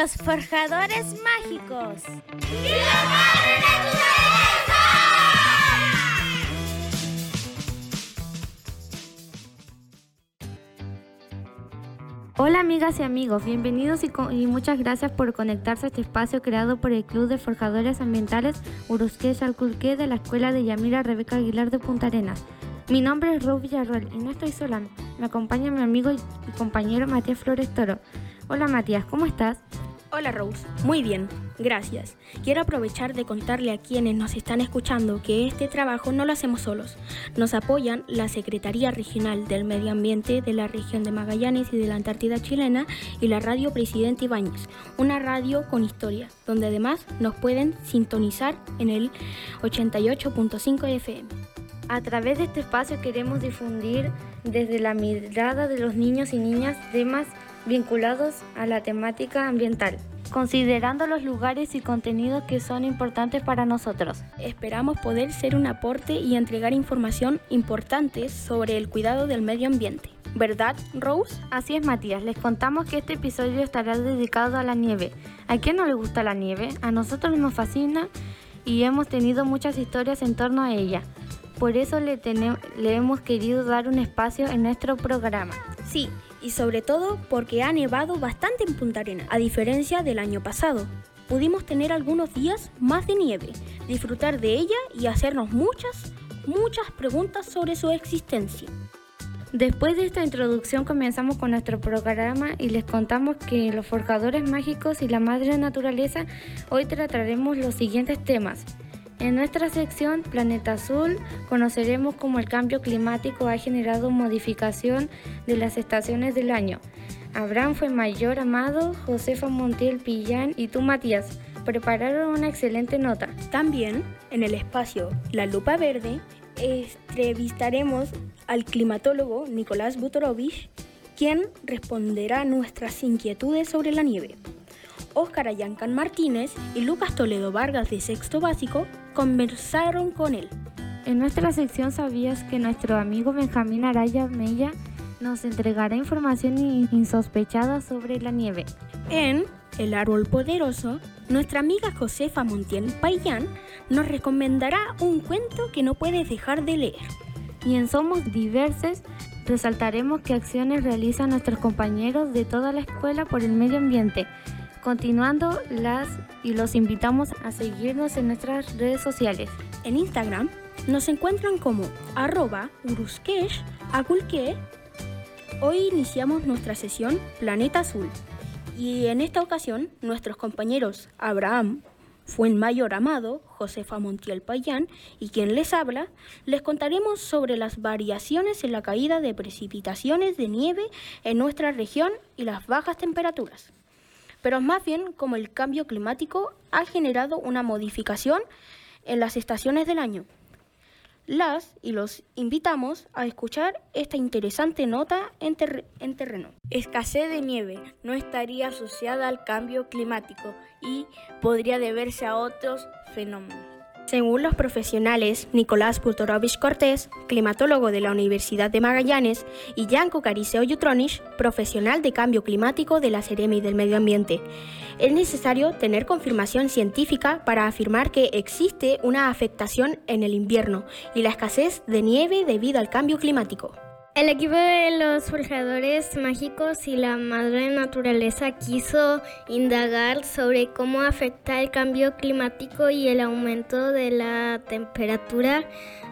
Los forjadores mágicos. Hola amigas y amigos, bienvenidos y, muchas gracias por conectarse a este espacio creado por el Club de Forjadores Ambientales Urusque Chalculqué de la Escuela de Yamira Rebeca Aguilar de Punta Arenas. Mi nombre es Rose Villarroel y no estoy sola, me acompaña mi amigo y compañero Matías Flores Toro. Hola Matías, ¿cómo estás? Hola Rose, muy bien, gracias. Quiero aprovechar de contarle a quienes nos están escuchando que este trabajo no lo hacemos solos. Nos apoyan la Secretaría Regional del Medio Ambiente de la región de Magallanes y de la Antártida chilena y la Radio Presidente Ibáñez, una radio con historia, donde además nos pueden sintonizar en el 88.5 FM. A través de este espacio queremos difundir desde la mirada de los niños y niñas temas vinculados a la temática ambiental, considerando los lugares y contenidos que son importantes para nosotros. Esperamos poder ser un aporte y entregar información importante sobre el cuidado del medio ambiente. ¿Verdad, Rose? Así es, Matías. Les contamos que este episodio estará dedicado a la nieve. ¿A quién no le gusta la nieve? A nosotros nos fascina y hemos tenido muchas historias en torno a ella. Por eso le, le hemos querido dar un espacio en nuestro programa. Sí, y sobre todo porque ha nevado bastante en Punta Arena, a diferencia del año pasado. Pudimos tener algunos días más de nieve, disfrutar de ella y hacernos muchas, muchas preguntas sobre su existencia. Después de esta introducción comenzamos con nuestro programa y les contamos que los forjadores mágicos y la madre naturaleza hoy trataremos los siguientes temas. En nuestra sección Planeta Azul conoceremos cómo el cambio climático ha generado modificación de las estaciones del año. Abraham fue mayor amado, Josefa Montiel Pillán y tú Matías prepararon una excelente nota. También en el espacio La Lupa Verde entrevistaremos al climatólogo Nicolás Butorovich, quien responderá nuestras inquietudes sobre la nieve. Óscar Ayancan Martínez y Lucas Toledo Vargas de Sexto Básico conversaron con él. En nuestra sección sabías que nuestro amigo Benjamín Araya Mella nos entregará información insospechada sobre la nieve. En El Árbol Poderoso, nuestra amiga Josefa Montiel Payán nos recomendará un cuento que no puedes dejar de leer. Y en Somos Diverses resaltaremos qué acciones realizan nuestros compañeros de toda la escuela por el medio ambiente Continuando las y los invitamos a seguirnos en nuestras redes sociales. En Instagram nos encuentran como arroba Hoy iniciamos nuestra sesión Planeta Azul y en esta ocasión nuestros compañeros Abraham Fuenmayor Amado, Josefa Montiel Payán y quien les habla, les contaremos sobre las variaciones en la caída de precipitaciones de nieve en nuestra región y las bajas temperaturas pero más bien como el cambio climático ha generado una modificación en las estaciones del año. Las y los invitamos a escuchar esta interesante nota en, en, terreno. Escasez de nieve no estaría asociada al cambio climático y podría deberse a otros fenómenos. Según los profesionales Nicolás Putorovich Cortés, climatólogo de la Universidad de Magallanes, y Janko Cariseo Yutronich, profesional de cambio climático de la Seremi del Medio Ambiente, es necesario tener confirmación científica para afirmar que existe una afectación en el invierno y la escasez de nieve debido al cambio climático. El equipo de los forjadores mágicos y la madre naturaleza quiso indagar sobre cómo afecta el cambio climático y el aumento de la temperatura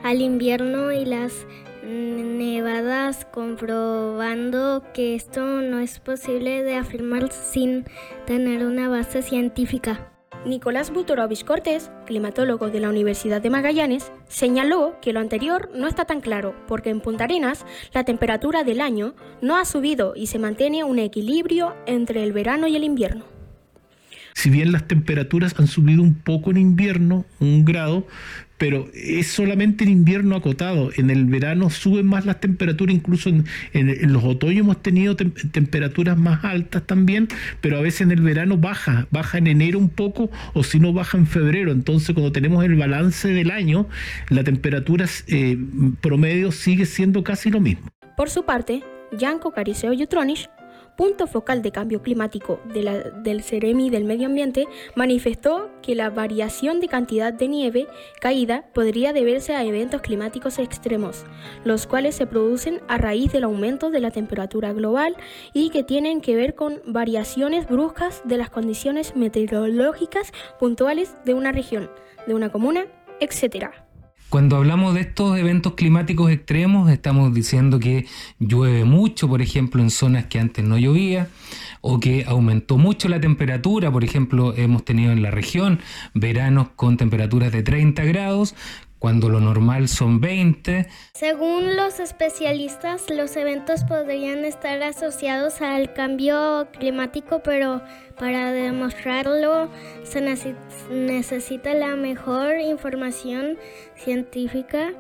al invierno y las nevadas, comprobando que esto no es posible de afirmar sin tener una base científica. Nicolás Butorovich Cortés, climatólogo de la Universidad de Magallanes, señaló que lo anterior no está tan claro porque en Punta Arenas la temperatura del año no ha subido y se mantiene un equilibrio entre el verano y el invierno. Si bien las temperaturas han subido un poco en invierno, un grado, pero es solamente el invierno acotado. En el verano suben más las temperaturas, incluso en, los otoños hemos tenido temperaturas más altas también, pero a veces en el verano baja, baja en enero un poco o si no baja en febrero. Entonces cuando tenemos el balance del año, la temperatura eh, promedio sigue siendo casi lo mismo. Por su parte, Janko Cariseo Yutronish punto focal de cambio climático del CEREMI del Medio Ambiente, manifestó que la variación de cantidad de nieve caída podría deberse a eventos climáticos extremos, los cuales se producen a raíz del aumento de la temperatura global y que tienen que ver con variaciones bruscas de las condiciones meteorológicas puntuales de una región, de una comuna, etc. Cuando hablamos de estos eventos climáticos extremos, estamos diciendo que llueve mucho, por ejemplo, en zonas que antes no llovía, o que aumentó mucho la temperatura, por ejemplo, hemos tenido en la región veranos con temperaturas de 30 grados, cuando lo normal son 20. Según los especialistas, los eventos podrían estar asociados al cambio climático, pero para demostrarlo se necesita la mejor información científica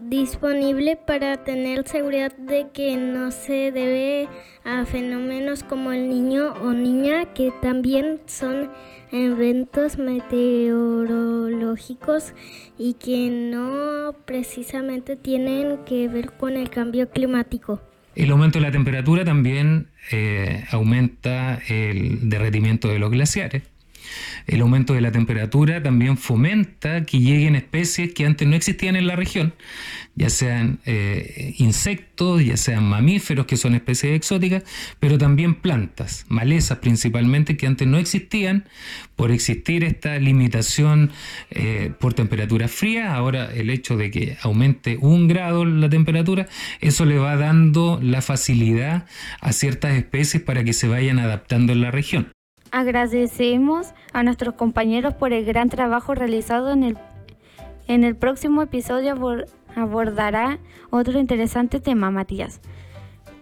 disponible para tener seguridad de que no se debe a fenómenos como el niño o niña que también son eventos meteorológicos y que no precisamente tienen que ver con el cambio climático. El aumento de la temperatura también eh, aumenta el derretimiento de los glaciares. El aumento de la temperatura también fomenta que lleguen especies que antes no existían en la región, ya sean eh, insectos, ya sean mamíferos, que son especies exóticas, pero también plantas, malezas principalmente, que antes no existían por existir esta limitación eh, por temperatura fría. Ahora el hecho de que aumente un grado la temperatura, eso le va dando la facilidad a ciertas especies para que se vayan adaptando en la región. Agradecemos a nuestros compañeros por el gran trabajo realizado en el, en el próximo episodio abordará otro interesante tema, Matías.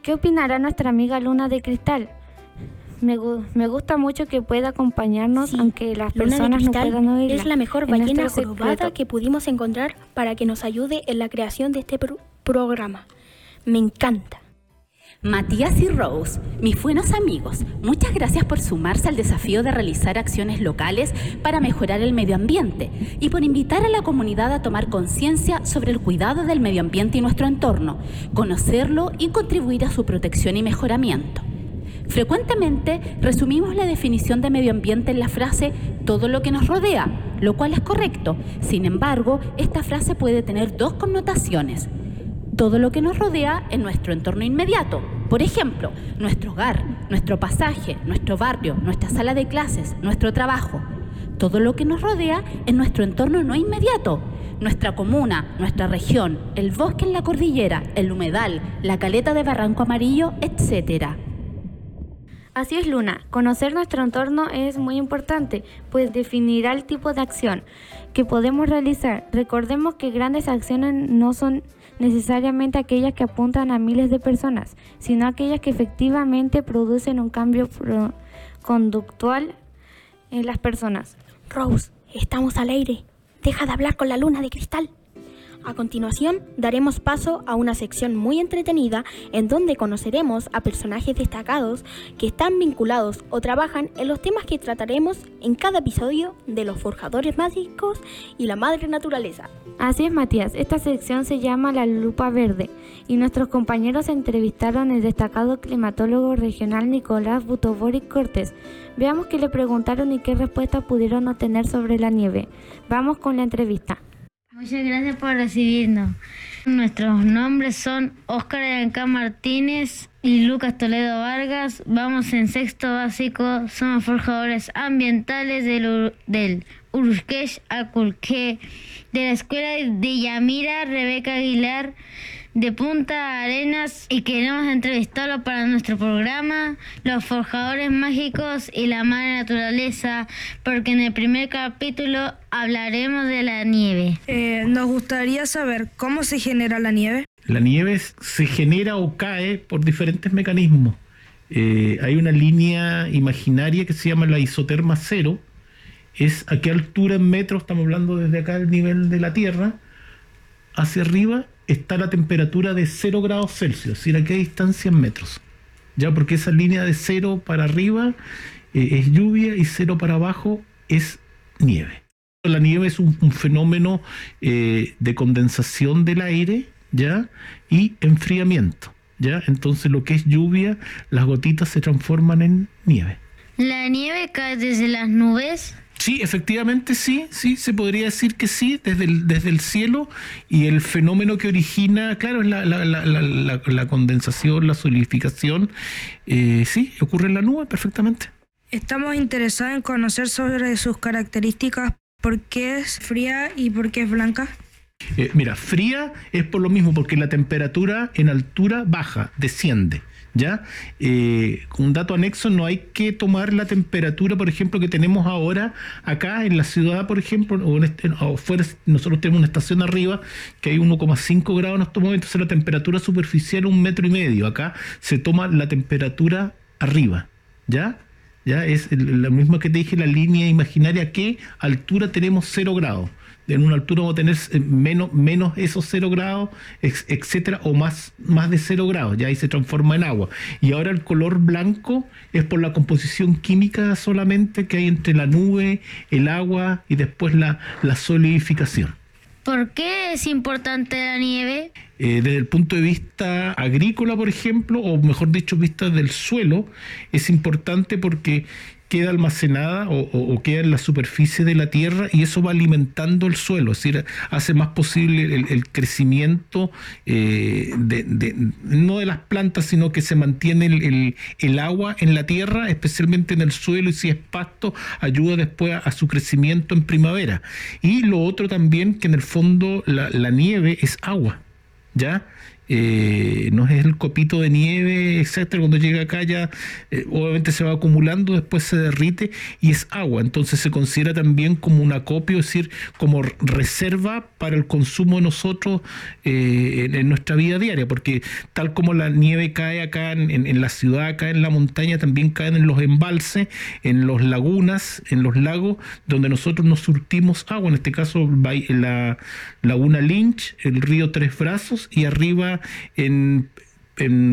¿Qué opinará nuestra amiga Luna de Cristal? Me, me gusta mucho que pueda acompañarnos, aunque las personas no puedan oírla. Es la mejor ballena jorobada que pudimos encontrar para que nos ayude en la creación de este programa. Me encanta. Matías y Rose, mis buenos amigos, muchas gracias por sumarse al desafío de realizar acciones locales para mejorar el medio ambiente y por invitar a la comunidad a tomar conciencia sobre el cuidado del medio ambiente y nuestro entorno, conocerlo y contribuir a su protección y mejoramiento. Frecuentemente resumimos la definición de medio ambiente en la frase todo lo que nos rodea, lo cual es correcto. Sin embargo, esta frase puede tener dos connotaciones todo lo que nos rodea en nuestro entorno inmediato. Por ejemplo, nuestro hogar, nuestro pasaje, nuestro barrio, nuestra sala de clases, nuestro trabajo. Todo lo que nos rodea en nuestro entorno no inmediato. Nuestra comuna, nuestra región, el bosque en la cordillera, el humedal, la caleta de Barranco Amarillo, etc. Así es, Luna. Conocer nuestro entorno es muy importante, pues definirá el tipo de acción que podemos realizar. Recordemos que grandes acciones no son necesariamente aquellas que apuntan a miles de personas, sino aquellas que efectivamente producen un cambio conductual en las personas. Rose, estamos al aire. Deja de hablar con la luna de cristal. A continuación, daremos paso a una sección muy entretenida en donde conoceremos a personajes destacados que están vinculados o trabajan en los temas que trataremos en cada episodio de Los Forjadores Mágicos y la Madre Naturaleza. Así es, Matías. Esta sección se llama La Lupa Verde y nuestros compañeros entrevistaron al destacado climatólogo regional Nicolás Butoboric Cortés. Veamos qué le preguntaron y qué respuestas pudieron obtener sobre la nieve. Vamos con la entrevista. Muchas gracias por recibirnos. Nuestros nombres son Óscar Aranca Martínez y Lucas Toledo Vargas. Vamos en sexto básico. Somos forjadores ambientales del, del Urusquesh Aculque, de la escuela de Yamira, Rebeca Aguilar de Punta Arenas y queremos entrevistarlo para nuestro programa Los Forjadores Mágicos y la Madre Naturaleza, porque en el primer capítulo hablaremos de la nieve. Eh, nos gustaría saber cómo se genera la nieve. La nieve se genera o cae por diferentes mecanismos. Eh, hay una línea imaginaria que se llama la isoterma cero. Es a qué altura en metros, estamos hablando desde acá el nivel de la Tierra, hacia arriba está la temperatura de 0 grados Celsius, es decir, a qué distancia en metros. Ya porque esa línea de 0 para arriba eh, es lluvia y 0 para abajo es nieve. La nieve es un, fenómeno eh, de condensación del aire ¿ya? y enfriamiento. ¿ya? Entonces lo que es lluvia, las gotitas se transforman en nieve. ¿La nieve cae desde las nubes? Sí, efectivamente sí, sí, se podría decir que sí, desde el, desde el cielo y el fenómeno que origina, claro, es la, la, la, la condensación, la solidificación, eh, sí, ocurre en la nube perfectamente. Estamos interesados en conocer sobre sus características, por qué es fría y por qué es blanca. Eh, mira, fría es por lo mismo, porque la temperatura en altura baja, desciende. ¿Ya? Eh, un dato anexo, no hay que tomar la temperatura, por ejemplo, que tenemos ahora acá en la ciudad, por ejemplo, o, en este, fuera, nosotros tenemos una estación arriba que hay 1,5 grados en estos momentos, la temperatura superficial un metro y medio. Acá se toma la temperatura arriba, ¿ya? ¿Ya? Es la misma que te dije, la línea imaginaria, ¿qué altura tenemos 0 grados? en una altura vamos a tener eh, menos, menos esos cero grados, etcétera, o más, más de cero grados, ya ahí se transforma en agua. Y ahora el color blanco es por la composición química solamente que hay entre la nube, el agua y después la, la solidificación. ¿Por qué es importante la nieve? Eh, desde el punto de vista agrícola, por ejemplo, o mejor dicho, vista del suelo, es importante porque queda almacenada o, queda en la superficie de la tierra y eso va alimentando el suelo, es decir, hace más posible el, crecimiento eh, de, no de las plantas, sino que se mantiene el, agua en la tierra, especialmente en el suelo y si es pasto, ayuda después a, su crecimiento en primavera. Y lo otro también, que en el fondo la nieve es agua, ¿ya? Eh, no es el copito de nieve, etcétera, cuando llega acá ya eh, obviamente se va acumulando, después se derrite y es agua, entonces se considera también como un acopio, es decir, como reserva para el consumo de nosotros eh, en, nuestra vida diaria, porque tal como la nieve cae acá en, la ciudad, acá en la montaña, también caen en los embalses, en las lagunas, en los lagos, donde nosotros nos surtimos agua, en este caso la laguna Lynch, el río Tres Brazos y arriba en,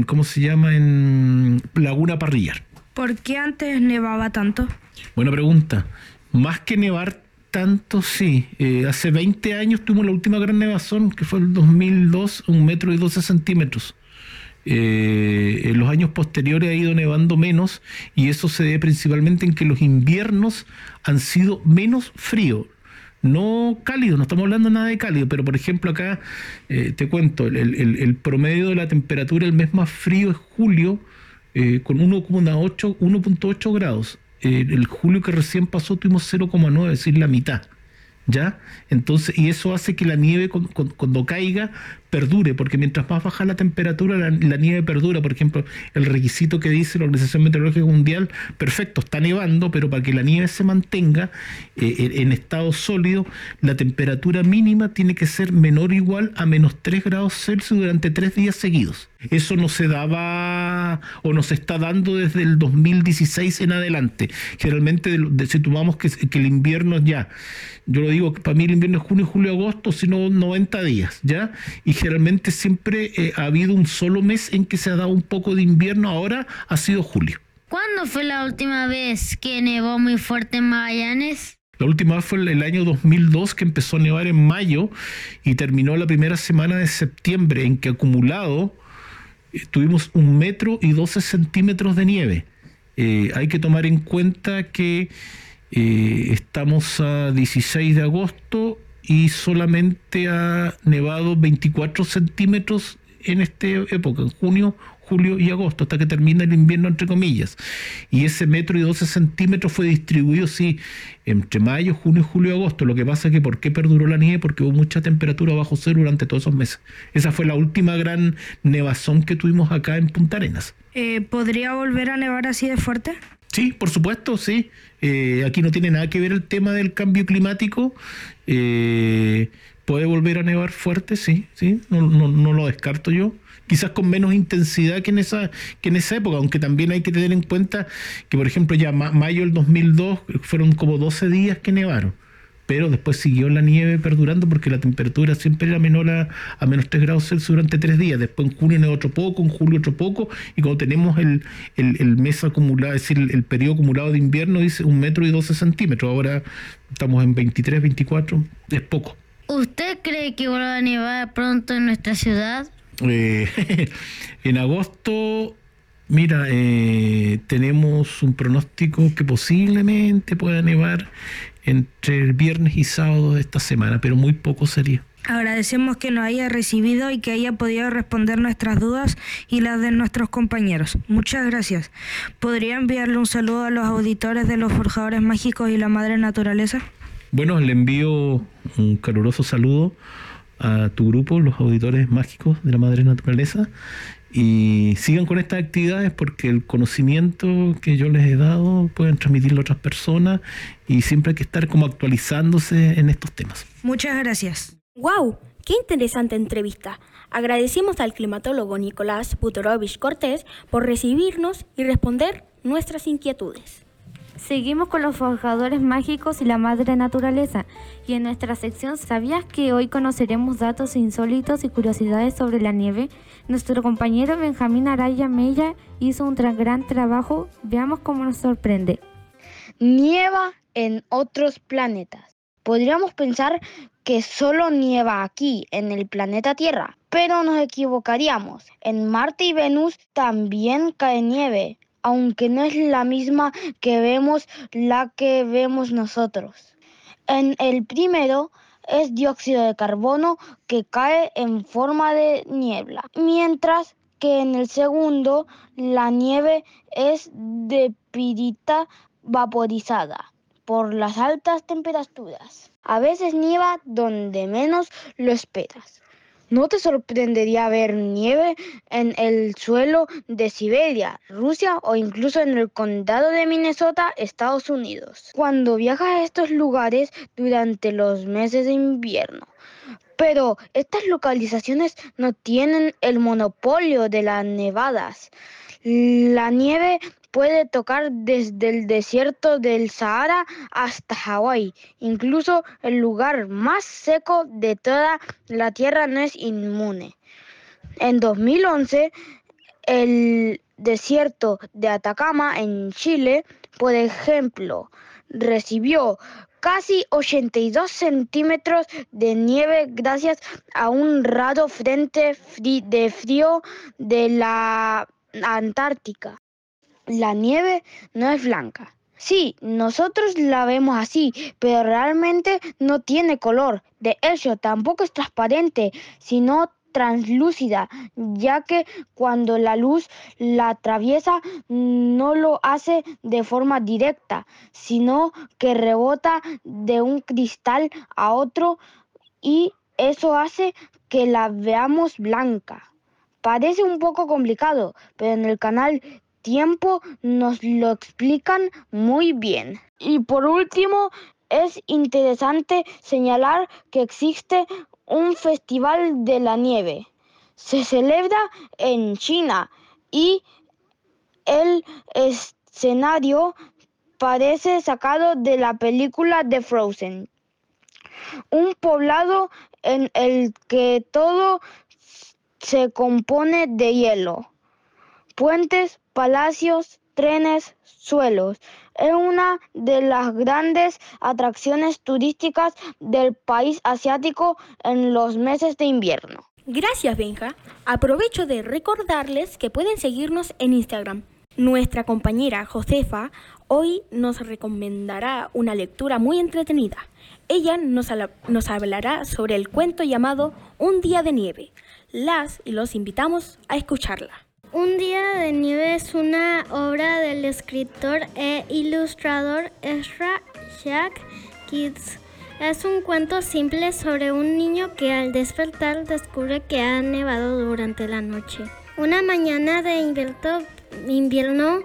¿cómo se llama? En Laguna Parrillar. ¿Por qué antes nevaba tanto? Buena pregunta. Más que nevar tanto, sí. Eh, hace 20 años tuvimos la última gran nevazón, que fue el 2002, un metro y 12 centímetros. Eh, en los años posteriores ha ido nevando menos y eso se debe principalmente en que los inviernos han sido menos fríos no cálido, no estamos hablando nada de cálido, pero por ejemplo acá eh, te cuento, el, promedio de la temperatura el mes más frío es julio eh, con 1,8 grados. El julio que recién pasó tuvimos 0,9, es decir, la mitad. ¿Ya? Entonces, y eso hace que la nieve cuando caiga perdure, porque mientras más baja la temperatura, la, nieve perdura. Por ejemplo, el requisito que dice la Organización Meteorológica Mundial, perfecto, está nevando, pero para que la nieve se mantenga eh, en estado sólido, la temperatura mínima tiene que ser menor o igual a menos 3 grados Celsius durante tres días seguidos. Eso no se daba o no se está dando desde el 2016 en adelante. Generalmente, si tomamos que, el invierno ya, yo lo digo, para mí el invierno es junio, julio, agosto, sino 90 días, ¿ya? Y generalmente siempre eh, ha habido un solo mes en que se ha dado un poco de invierno, ahora ha sido julio. ¿Cuándo fue la última vez que nevó muy fuerte en Magallanes? La última vez fue el año 2002 que empezó a nevar en mayo y terminó la primera semana de septiembre en que acumulado eh, tuvimos un metro y 12 centímetros de nieve. Eh, hay que tomar en cuenta que estamos a 16 de agosto y solamente ha nevado 24 centímetros en esta época, en junio, julio y agosto, hasta que termina el invierno, entre comillas. Y ese metro y 12 centímetros fue distribuido, sí, entre mayo, junio, julio y agosto. Lo que pasa es que, ¿por qué perduró la nieve? Porque hubo mucha temperatura bajo cero durante todos esos meses. Esa fue la última gran nevazón que tuvimos acá en Punta Arenas. Eh, ¿Podría volver a nevar así de fuerte? Sí, por supuesto, sí. Eh, aquí no tiene nada que ver el tema del cambio climático. Eh, puede volver a nevar fuerte, sí, sí, no, no, lo descarto yo. Quizás con menos intensidad que en esa que en esa época, aunque también hay que tener en cuenta que, por ejemplo, ya mayo del 2002 fueron como 12 días que nevaron pero después siguió la nieve perdurando porque la temperatura siempre era menor a, menos 3 grados Celsius durante tres días. Después en junio otro poco, en julio otro poco, y cuando tenemos el, mes acumulado, es decir, el, periodo acumulado de invierno, dice un metro y 12 centímetros. Ahora estamos en 23, 24, es poco. ¿Usted cree que vuelva a nevar pronto en nuestra ciudad? Eh, en agosto, mira, eh, tenemos un pronóstico que posiblemente pueda nevar entre el viernes y sábado de esta semana, pero muy poco sería. Agradecemos que nos haya recibido y que haya podido responder nuestras dudas y las de nuestros compañeros. Muchas gracias. ¿Podría enviarle un saludo a los auditores de los Forjadores Mágicos y la Madre Naturaleza? Bueno, le envío un caluroso saludo a tu grupo, los auditores mágicos de la Madre Naturaleza, y sigan con estas actividades porque el conocimiento que yo les he dado pueden transmitirlo a otras personas y siempre hay que estar como actualizándose en estos temas. Muchas gracias. ¡Wow! ¡Qué interesante entrevista! Agradecemos al climatólogo Nicolás Butorovich Cortés por recibirnos y responder nuestras inquietudes. Seguimos con los forjadores mágicos y la madre naturaleza. Y en nuestra sección ¿Sabías que hoy conoceremos datos insólitos y curiosidades sobre la nieve? Nuestro compañero Benjamín Araya Mella hizo un gran trabajo. Veamos cómo nos sorprende. Nieva en otros planetas. Podríamos pensar que solo nieva aquí, en el planeta Tierra, pero nos equivocaríamos. En Marte y Venus también cae nieve, aunque no es la misma que vemos la que vemos nosotros. En el primero es dióxido de carbono que cae en forma de niebla, mientras que en el segundo la nieve es de pirita vaporizada por las altas temperaturas. A veces nieva donde menos lo esperas. ¿No te sorprendería ver nieve en el suelo de Siberia, Rusia o incluso en el condado de Minnesota, Estados Unidos? Cuando viajas a estos lugares durante los meses de invierno. Pero estas localizaciones no tienen el monopolio de las nevadas. La nieve puede tocar desde el desierto del Sahara hasta Hawái. Incluso el lugar más seco de toda la Tierra no es inmune. En 2011, el desierto de Atacama en Chile, por ejemplo, recibió casi 82 centímetros de nieve gracias a un raro frente de frío de la Antártica la nieve no es blanca. Sí, nosotros la vemos así, pero realmente no tiene color. De hecho, tampoco es transparente, sino translúcida, ya que cuando la luz la atraviesa no lo hace de forma directa, sino que rebota de un cristal a otro y eso hace que la veamos blanca. Parece un poco complicado, pero en el canal tiempo nos lo explican muy bien. Y por último, es interesante señalar que existe un festival de la nieve. Se celebra en China y el escenario parece sacado de la película de Frozen. Un poblado en el que todo se compone de hielo, puentes palacios, trenes, suelos. Es una de las grandes atracciones turísticas del país asiático en los meses de invierno. Gracias, Benja. Aprovecho de recordarles que pueden seguirnos en Instagram. Nuestra compañera Josefa hoy nos recomendará una lectura muy entretenida. Ella nos, nos hablará sobre el cuento llamado Un día de nieve. Las y los invitamos a escucharla. Un día de nieve es una obra del escritor e ilustrador Ezra Jack Kids. Es un cuento simple sobre un niño que al despertar descubre que ha nevado durante la noche. Una mañana de invierno,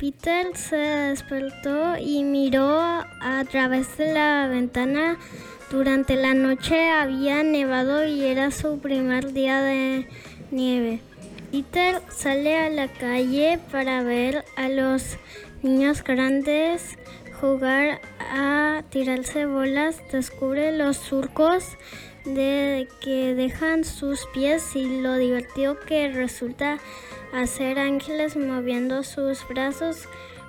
Peter se despertó y miró a través de la ventana. Durante la noche había nevado y era su primer día de nieve. Peter sale a la calle para ver a los niños grandes jugar a tirarse bolas, descubre los surcos de que dejan sus pies y lo divertido que resulta hacer ángeles moviendo sus brazos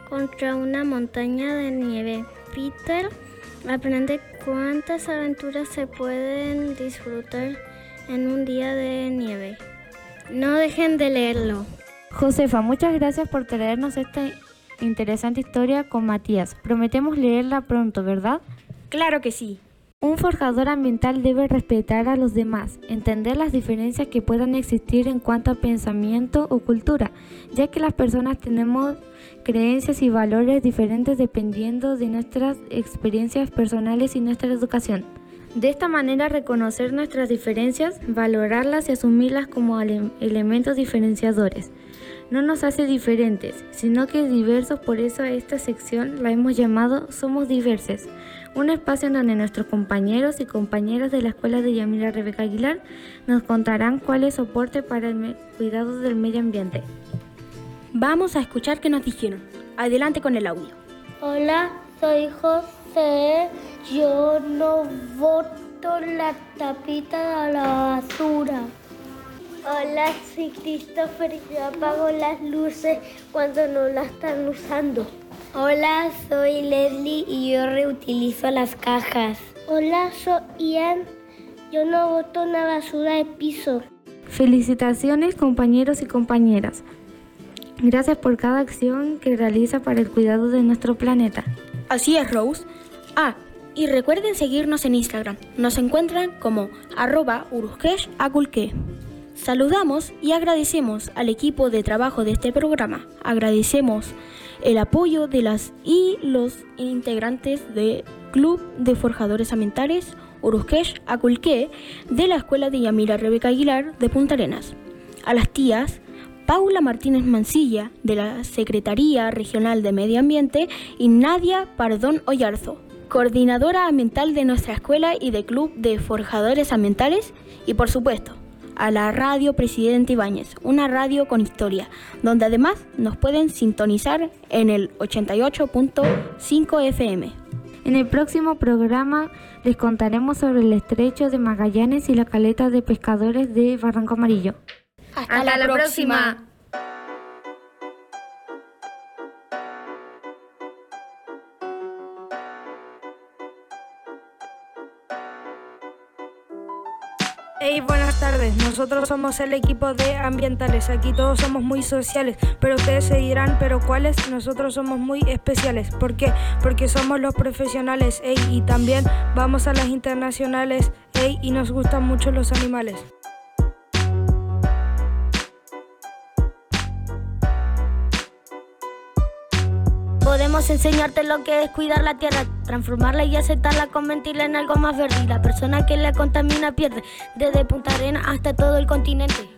contra una montaña de nieve. Peter aprende cuántas aventuras se pueden disfrutar en un día de nieve. No dejen de leerlo. Josefa, muchas gracias por traernos esta interesante historia con Matías. Prometemos leerla pronto, ¿verdad? Claro que sí. Un forjador ambiental debe respetar a los demás, entender las diferencias que puedan existir en cuanto a pensamiento o cultura, ya que las personas tenemos creencias y valores diferentes dependiendo de nuestras experiencias personales y nuestra educación. De esta manera reconocer nuestras diferencias, valorarlas y asumirlas como elementos diferenciadores no nos hace diferentes, sino que diversos, por eso a esta sección la hemos llamado Somos Diverses, un espacio en donde nuestros compañeros y compañeras de la Escuela de Yamila Rebeca Aguilar nos contarán cuál es soporte para el cuidado del medio ambiente. Vamos a escuchar qué nos dijeron. Adelante con el audio. Hola, soy José. Yo no voto la tapita a la basura. Hola, soy Christopher. Yo apago las luces cuando no las están usando. Hola, soy Leslie y yo reutilizo las cajas. Hola, soy Ian. Yo no boto una basura de piso. Felicitaciones compañeros y compañeras. Gracias por cada acción que realiza para el cuidado de nuestro planeta. Así es, Rose. Ah, y recuerden seguirnos en Instagram. Nos encuentran como arroba Saludamos y agradecemos al equipo de trabajo de este programa. Agradecemos el apoyo de las y los integrantes del Club de Forjadores Ambientales Urusquesh Aculque de la Escuela de Yamira Rebeca Aguilar de Punta Arenas. A las tías Paula Martínez Mancilla de la Secretaría Regional de Medio Ambiente y Nadia Pardón Ollarzo, coordinadora ambiental de nuestra escuela y del Club de Forjadores Ambientales y por supuesto a la radio Presidente Ibáñez, una radio con historia, donde además nos pueden sintonizar en el 88.5 FM. En el próximo programa les contaremos sobre el estrecho de Magallanes y la caleta de pescadores de Barranco Amarillo. Hasta, la, próxima. Hey, buenas tardes. Nosotros somos el equipo de ambientales. Aquí todos somos muy sociales, pero ustedes se dirán, ¿pero cuáles? Nosotros somos muy especiales. ¿Por qué? Porque somos los profesionales, hey, y también vamos a las internacionales, hey, y nos gustan mucho los animales. Enseñarte lo que es cuidar la tierra, transformarla y aceptarla, convertirla en algo más verde. Y la persona que la contamina pierde, desde Punta Arena hasta todo el continente.